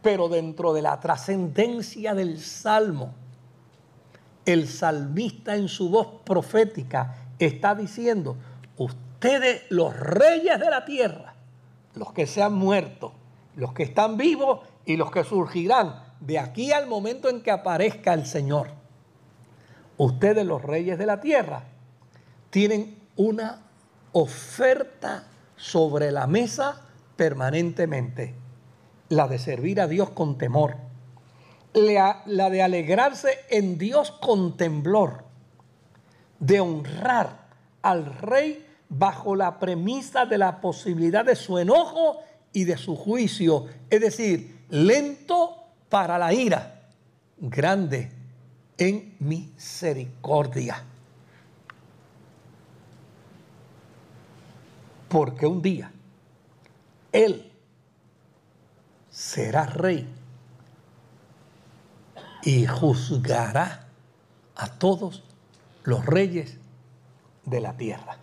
Pero dentro de la trascendencia del salmo, el salmista en su voz profética está diciendo, ustedes los reyes de la tierra, los que se han muerto, los que están vivos y los que surgirán de aquí al momento en que aparezca el Señor. Ustedes los reyes de la tierra tienen una oferta sobre la mesa permanentemente, la de servir a Dios con temor, la, de alegrarse en Dios con temblor, de honrar al rey bajo la premisa de la posibilidad de su enojo y de su juicio, es decir, lento para la ira, grande en misericordia. Porque un día Él será rey y juzgará a todos los reyes de la tierra.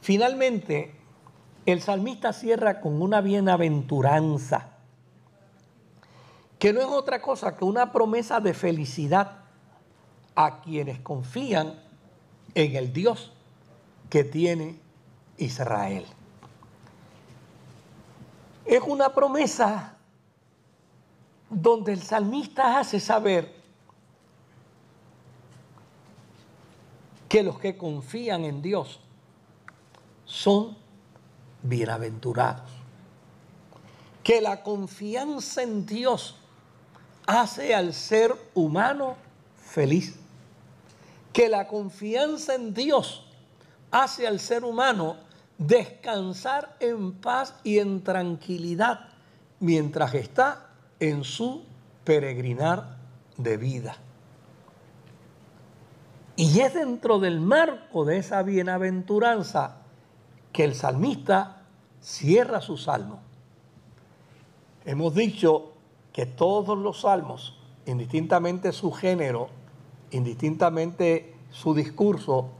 Finalmente, el salmista cierra con una bienaventuranza, que no es otra cosa que una promesa de felicidad a quienes confían en el Dios que tiene Israel. Es una promesa donde el salmista hace saber que los que confían en Dios son bienaventurados. Que la confianza en Dios hace al ser humano feliz. Que la confianza en Dios hace al ser humano descansar en paz y en tranquilidad mientras está en su peregrinar de vida. Y es dentro del marco de esa bienaventuranza que el salmista cierra su salmo. Hemos dicho que todos los salmos, indistintamente su género, indistintamente su discurso,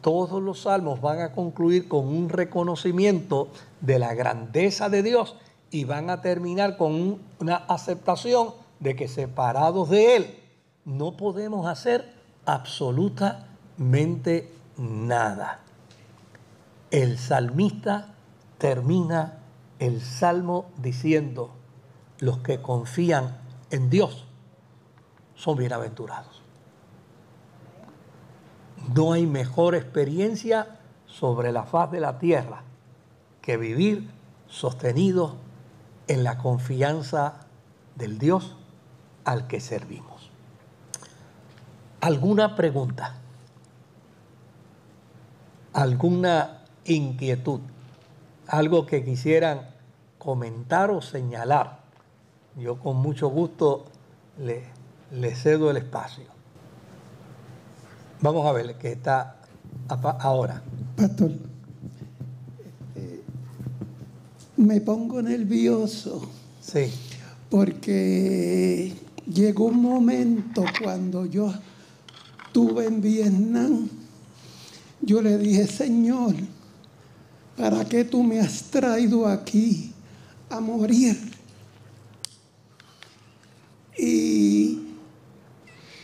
todos los salmos van a concluir con un reconocimiento de la grandeza de Dios y van a terminar con una aceptación de que separados de Él no podemos hacer absolutamente nada el salmista termina el salmo diciendo, los que confían en Dios son bienaventurados. No hay mejor experiencia sobre la faz de la tierra que vivir sostenido en la confianza del Dios al que servimos. ¿Alguna pregunta? ¿Alguna inquietud, algo que quisieran comentar o señalar, yo con mucho gusto le, cedo el espacio. Vamos a ver qué está ahora. Pastor, eh, me pongo nervioso. Sí. Porque llegó un momento cuando yo estuve en Vietnam, yo le dije, Señor, ¿para qué tú me has traído aquí a morir? Y,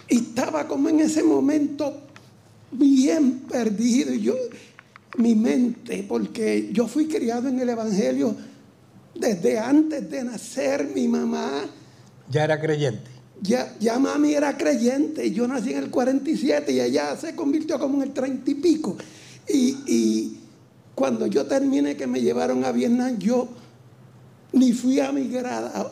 estaba como en ese momento bien perdido. Y yo, mi mente, porque yo fui criado en el Evangelio desde antes de nacer, mi mamá. Ya era creyente. Ya, ya mami era creyente. Yo nací en el 47 y ella se convirtió como en el 30 y pico. Y, y cuando yo terminé que me llevaron a Vietnam, yo ni fui a mi,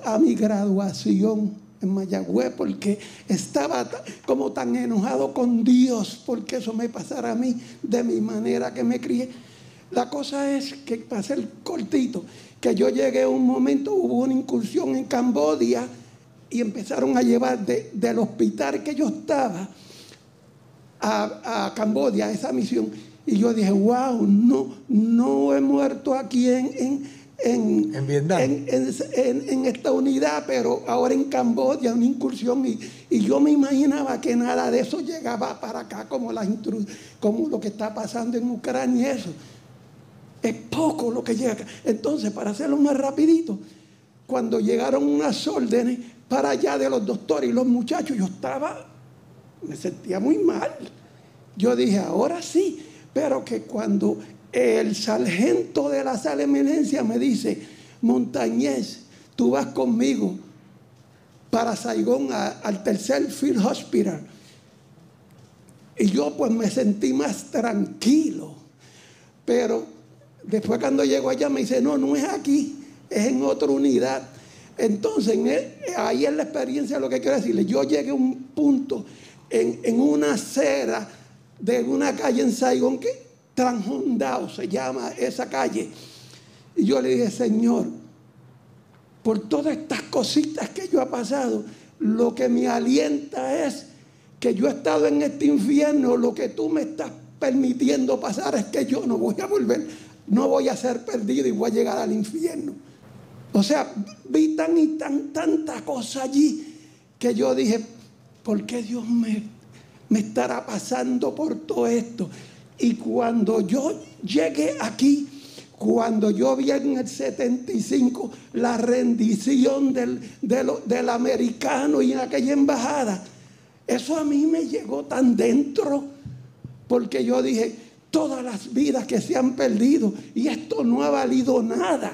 a mi graduación en Mayagüez porque estaba como tan enojado con Dios porque eso me pasara a mí de mi manera que me crié. La cosa es que, para ser cortito, que yo llegué a un momento, hubo una incursión en Cambodia y empezaron a llevar del hospital que yo estaba a, a Cambodia, esa misión. Y yo dije, wow, no, no he muerto aquí en en, en, esta unidad, pero ahora en Camboya, una incursión, y, yo me imaginaba que nada de eso llegaba para acá, como, la como lo que está pasando en Ucrania y eso. Es poco lo que llega acá. Entonces, para hacerlo más rapidito, cuando llegaron unas órdenes para allá de los doctores y los muchachos, yo estaba, me sentía muy mal. Yo dije, ahora sí, pero que cuando el sargento de la sala de emergencia me dice, Montañez, tú vas conmigo para Saigón al tercer Field Hospital. Y yo pues me sentí más tranquilo. Pero después cuando llego allá me dice, no, no es aquí, es en otra unidad. Entonces, ahí es la experiencia lo que quiero decirle. Yo llegué a un punto en, en una acera de una calle en Saigón que Tranjundao se llama esa calle. Y yo le dije, Señor, por todas estas cositas que yo he pasado, lo que me alienta es que yo he estado en este infierno, lo que tú me estás permitiendo pasar es que yo no voy a volver, no voy a ser perdido y voy a llegar al infierno. O sea, vi tan y tan tanta cosa allí que yo dije, ¿por qué Dios me, me estará pasando por todo esto? Y cuando yo llegué aquí, cuando yo vi en el 75 la rendición del, del, americano y en aquella embajada, eso a mí me llegó tan dentro, porque yo dije, todas las vidas que se han perdido y esto no ha valido nada.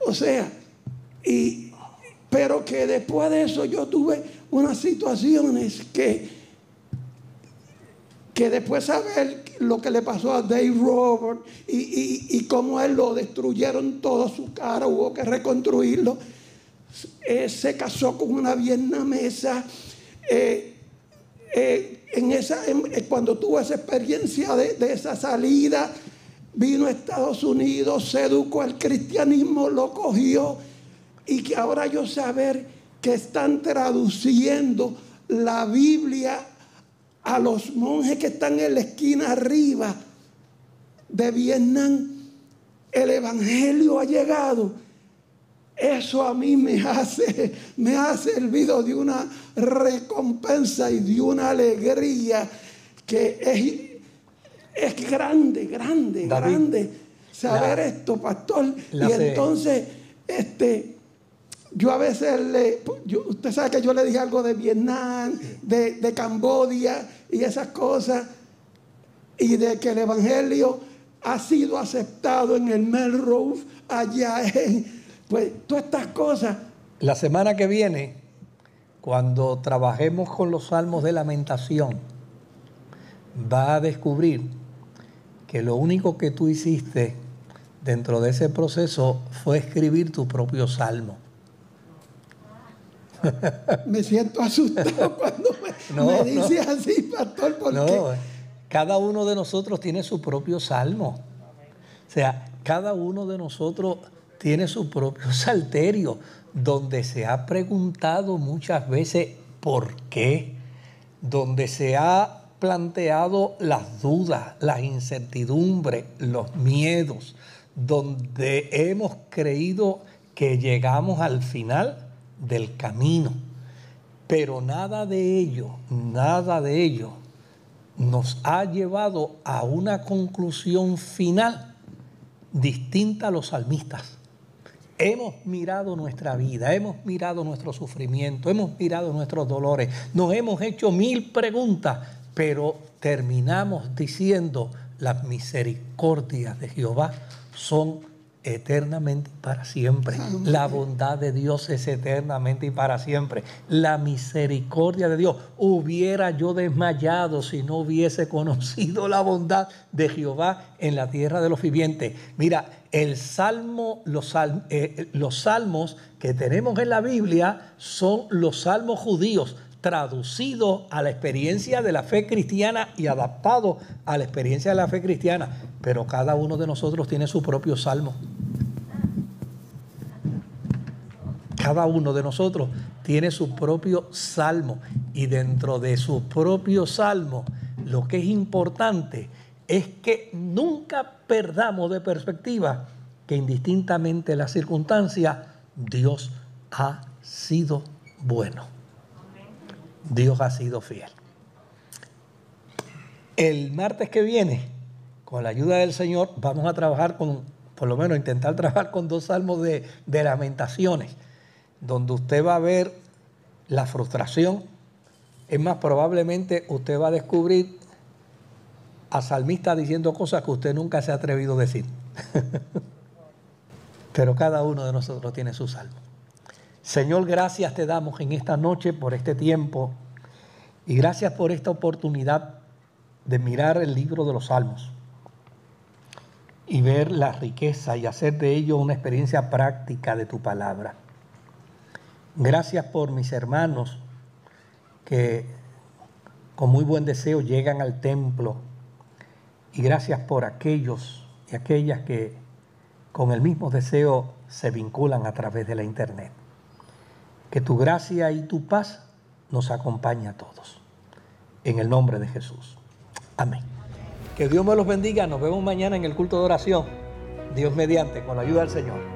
O sea, y, pero que después de eso yo tuve unas situaciones que que después saber lo que le pasó a Dave Robert y, cómo él lo destruyeron todo su cara, hubo que reconstruirlo. Eh, se casó con una vietnamesa. Eh, eh, en esa, cuando tuvo esa experiencia de, de, esa salida, vino a Estados Unidos, se educó al cristianismo, lo cogió y que ahora yo saber que están traduciendo la Biblia a los monjes que están en la esquina arriba de Vietnam, el Evangelio ha llegado. Eso a mí me hace, me ha servido de una recompensa y de una alegría que es, es grande, grande, grande saber esto, pastor. y entonces, este, yo a veces le, usted sabe que yo le dije algo de Vietnam, de, Cambodia y esas cosas, y de que el Evangelio ha sido aceptado en el Melrose, allá en, pues todas estas cosas. La semana que viene, cuando trabajemos con los salmos de lamentación, va a descubrir que lo único que tú hiciste dentro de ese proceso fue escribir tu propio salmo. me siento asustado cuando me, dice así, pastor, porque no, cada uno de nosotros tiene su propio salmo. O sea, cada uno de nosotros tiene su propio salterio, donde se ha preguntado muchas veces por qué, donde se ha planteado las dudas, las incertidumbres, los miedos, donde hemos creído que llegamos al final del camino. Pero nada de ello, nada de ello nos ha llevado a una conclusión final distinta a los salmistas. Hemos mirado nuestra vida, hemos mirado nuestro sufrimiento, hemos mirado nuestros dolores, nos hemos hecho mil preguntas, pero terminamos diciendo las misericordias de Jehová son eternamente y para siempre. La bondad de Dios es eternamente y para siempre. La misericordia de Dios. Hubiera yo desmayado si no hubiese conocido la bondad de Jehová en la tierra de los vivientes. Mira, el salmo, los, eh, los salmos que tenemos en la Biblia son los salmos judíos traducido a la experiencia de la fe cristiana y adaptado a la experiencia de la fe cristiana. Pero cada uno de nosotros tiene su propio salmo. Cada uno de nosotros tiene su propio salmo. Y dentro de su propio salmo, lo que es importante es que nunca perdamos de perspectiva que indistintamente la circunstancia, Dios ha sido bueno. Dios ha sido fiel. El martes que viene, con la ayuda del Señor, vamos a trabajar con, por lo menos intentar trabajar con dos salmos de, lamentaciones, donde usted va a ver la frustración. Es más, probablemente usted va a descubrir a salmistas diciendo cosas que usted nunca se ha atrevido a decir. Pero cada uno de nosotros tiene su salmo. Señor, gracias te damos en esta noche por este tiempo y gracias por esta oportunidad de mirar el libro de los Salmos y ver la riqueza y hacer de ello una experiencia práctica de tu palabra. Gracias por mis hermanos que con muy buen deseo llegan al templo y gracias por aquellos y aquellas que con el mismo deseo se vinculan a través de la internet. Que tu gracia y tu paz nos acompañe a todos. En el nombre de Jesús. Amén. Que Dios me los bendiga. Nos vemos mañana en el culto de oración. Dios mediante, con la ayuda del Señor.